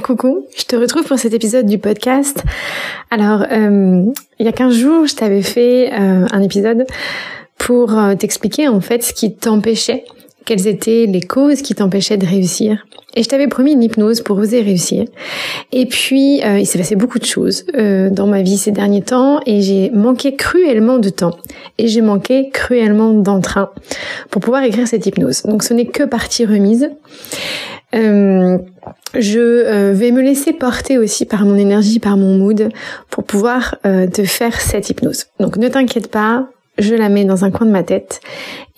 Coucou, je te retrouve pour cet épisode du podcast. Alors, euh, il y a 15 jours, je t'avais fait euh, un épisode pour euh, t'expliquer en fait ce qui t'empêchait, quelles étaient les causes qui t'empêchaient de réussir. Et je t'avais promis une hypnose pour oser réussir. Et puis, il s'est passé beaucoup de choses dans ma vie ces derniers temps et j'ai manqué cruellement de temps. Et j'ai manqué cruellement d'entrain pour pouvoir écrire cette hypnose. Donc ce n'est que partie remise. Euh, je euh, vais me laisser porter aussi par mon énergie, par mon mood, pour pouvoir euh, te faire cette hypnose. Donc ne t'inquiète pas, je la mets dans un coin de ma tête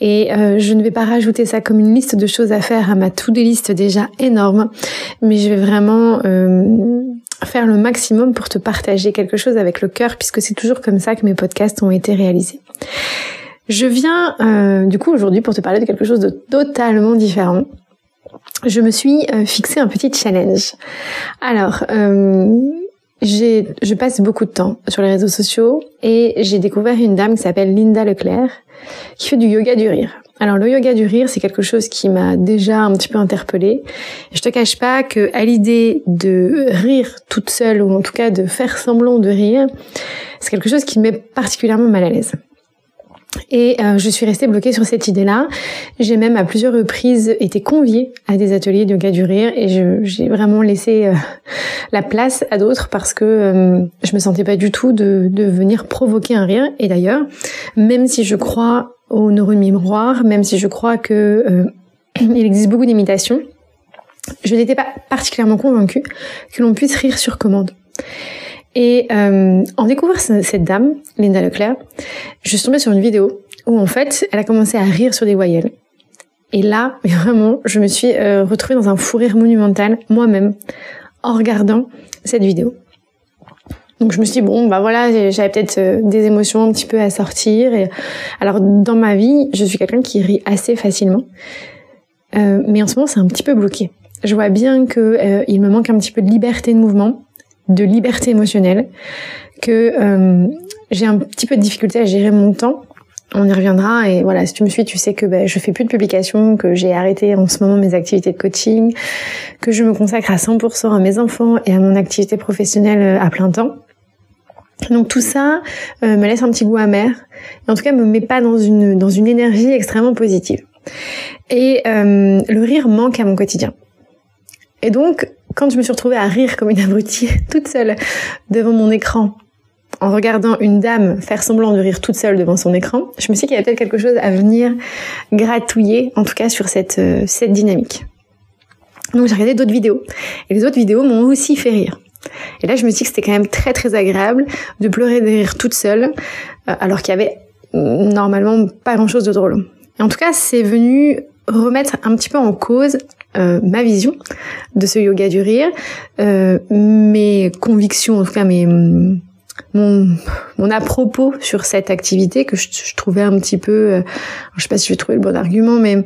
et je ne vais pas rajouter ça comme une liste de choses à faire à ma to-do list déjà énorme, mais je vais vraiment faire le maximum pour te partager quelque chose avec le cœur puisque c'est toujours comme ça que mes podcasts ont été réalisés. Je viens du coup aujourd'hui pour te parler de quelque chose de totalement différent je me suis euh, fixé un petit challenge. Alors, euh, je passe beaucoup de temps sur les réseaux sociaux et j'ai découvert une dame qui s'appelle Linda Leclerc qui fait du yoga du rire. Alors le yoga du rire, c'est quelque chose qui m'a déjà un petit peu interpellée. Je te cache pas que à l'idée de rire toute seule ou en tout cas de faire semblant de rire, c'est quelque chose qui me met particulièrement mal à l'aise. Et euh, je suis restée bloquée sur cette idée-là. J'ai même à plusieurs reprises été conviée à des ateliers de yoga du rire et j'ai vraiment laissé euh, la place à d'autres parce que euh, je me sentais pas du tout de, de venir provoquer un rire. Et d'ailleurs, même si je crois aux neurones miroirs, même si je crois que il existe beaucoup d'imitations, je n'étais pas particulièrement convaincue que l'on puisse rire sur commande. Et euh, en découvrant cette dame, Linda Leclerc, je suis tombée sur une vidéo où en fait, elle a commencé à rire sur des voyelles. Et là, vraiment, je me suis euh, retrouvée dans un fou rire monumental moi-même en regardant cette vidéo. Donc je me suis dit, bon, bah voilà, j'avais peut-être euh, des émotions un petit peu à sortir. Alors dans ma vie, je suis quelqu'un qui rit assez facilement. Mais en ce moment, c'est un petit peu bloqué. Je vois bien que euh, il me manque un petit peu de liberté de mouvement de liberté émotionnelle, que euh, j'ai un petit peu de difficulté à gérer mon temps. On y reviendra et voilà, si tu me suis, tu sais que ben, je fais plus de publications, que j'ai arrêté en ce moment mes activités de coaching, que je me consacre à 100% à mes enfants et à mon activité professionnelle euh, à plein temps. Donc tout ça euh, me laisse un petit goût amer, et en tout cas me met pas dans une dans une énergie extrêmement positive. Et le rire manque à mon quotidien. Et donc quand je me suis retrouvée à rire comme une abrutie toute seule devant mon écran, en regardant une dame faire semblant de rire toute seule devant son écran, je me suis dit qu'il y avait peut-être quelque chose à venir gratouiller, en tout cas sur cette, euh, dynamique. Donc j'ai regardé d'autres vidéos. Et les autres vidéos m'ont aussi fait rire. Et là, je me suis dit que c'était quand même très très agréable de pleurer de rire toute seule, euh, alors qu'il y avait normalement pas grand chose de drôle. Et en tout cas, c'est venu remettre un petit peu en cause euh, ma vision de ce yoga du rire, euh, mes convictions, en tout cas mes mon, mon à propos sur cette activité que je, trouvais un petit peu, euh, je sais pas si je vais trouver le bon argument, mais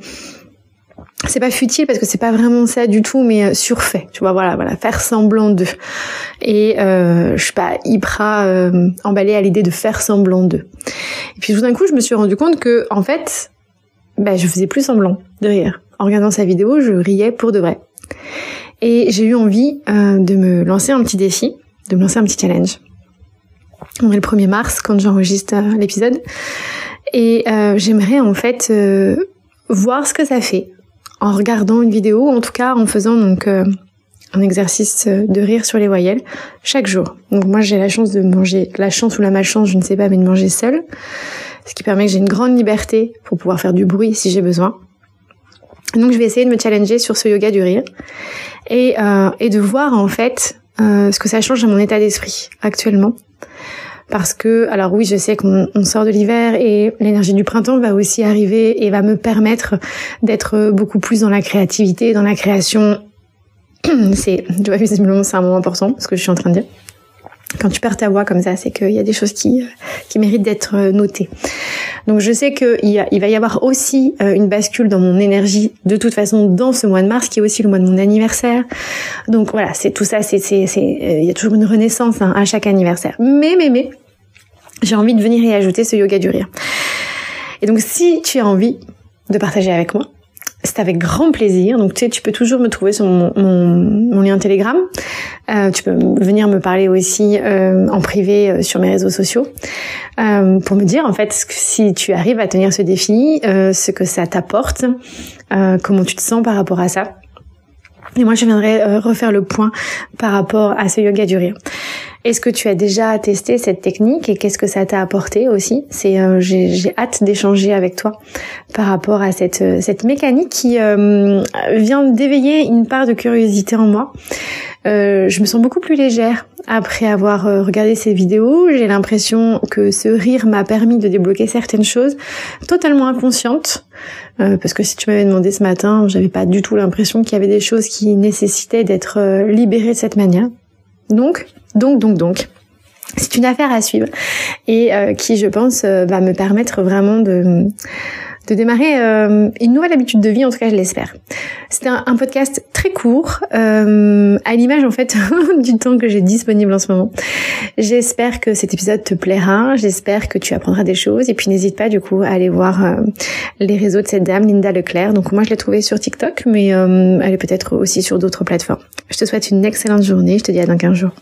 c'est pas futile parce que c'est pas vraiment ça du tout, mais surfait. Tu vois, voilà, voilà, faire semblant de. Et je suis pas hyper emballée à l'idée de faire semblant de. Et puis tout d'un coup, je me suis rendu compte que en fait, ben, je faisais plus semblant de rire. En regardant sa vidéo, je riais pour de vrai. Et j'ai eu envie euh, de me lancer un petit défi, de me lancer un petit challenge. On est le 1er mars quand j'enregistre euh, l'épisode. Et euh, j'aimerais en fait voir ce que ça fait en regardant une vidéo, en tout cas en faisant donc un exercice de rire sur les voyelles chaque jour. Donc moi j'ai la chance de manger, la chance ou la malchance, je ne sais pas, mais de manger seule ce qui permet que j'ai une grande liberté pour pouvoir faire du bruit si j'ai besoin. Donc je vais essayer de me challenger sur ce yoga du rire et, euh, de voir en fait euh, ce que ça change à mon état d'esprit actuellement. Parce que, alors oui, je sais qu'on sort de l'hiver et l'énergie du printemps va aussi arriver et va me permettre d'être beaucoup plus dans la créativité, dans la création. C'est, tu vois, visiblement c'est un moment important, ce que je suis en train de dire. Quand tu perds ta voix comme ça, c'est qu'il y a des choses qui, qui méritent d'être notées. Donc je sais qu'il il va y avoir aussi une bascule dans mon énergie de toute façon dans ce mois de mars, qui est aussi le mois de mon anniversaire. Donc voilà, c'est tout ça, c'est, c'est, c'est, il y a toujours une renaissance hein, à chaque anniversaire. Mais, mais, mais, j'ai envie de venir y ajouter ce yoga du rire. Et donc si tu as envie de partager avec moi, c'est avec grand plaisir. Donc tu sais, tu peux toujours me trouver sur mon, mon, lien Telegram. Euh, tu peux venir me parler aussi euh, en privé euh, sur mes réseaux sociaux euh, pour me dire en fait si tu arrives à tenir ce défi, euh, ce que ça t'apporte, comment tu te sens par rapport à ça. Et moi, je viendrai refaire le point par rapport à ce yoga du rire. Est-ce que tu as déjà testé cette technique et qu'est-ce que ça t'a apporté aussi? C'est euh, j'ai hâte d'échanger avec toi par rapport à cette euh, cette mécanique qui euh, vient d'éveiller une part de curiosité en moi. je me sens beaucoup plus légère après avoir regardé ces vidéos. J'ai l'impression que ce rire m'a permis de débloquer certaines choses totalement inconscientes. parce que si tu m'avais demandé ce matin, j'avais pas du tout l'impression qu'il y avait des choses qui nécessitaient d'être libérées de cette manière. Donc, donc, donc, donc, c'est une affaire à suivre et euh, qui, je pense, euh, va me permettre vraiment de, de démarrer euh, une nouvelle habitude de vie, en tout cas je l'espère. C'était un, podcast très court, à l'image en fait du temps que j'ai disponible en ce moment. J'espère que cet épisode te plaira, j'espère que tu apprendras des choses et puis n'hésite pas du coup à aller voir les réseaux de cette dame, Linda Leclerc. Donc moi je l'ai trouvée sur TikTok, mais elle est peut-être aussi sur d'autres plateformes. Je te souhaite une excellente journée, je te dis à dans 15 jours.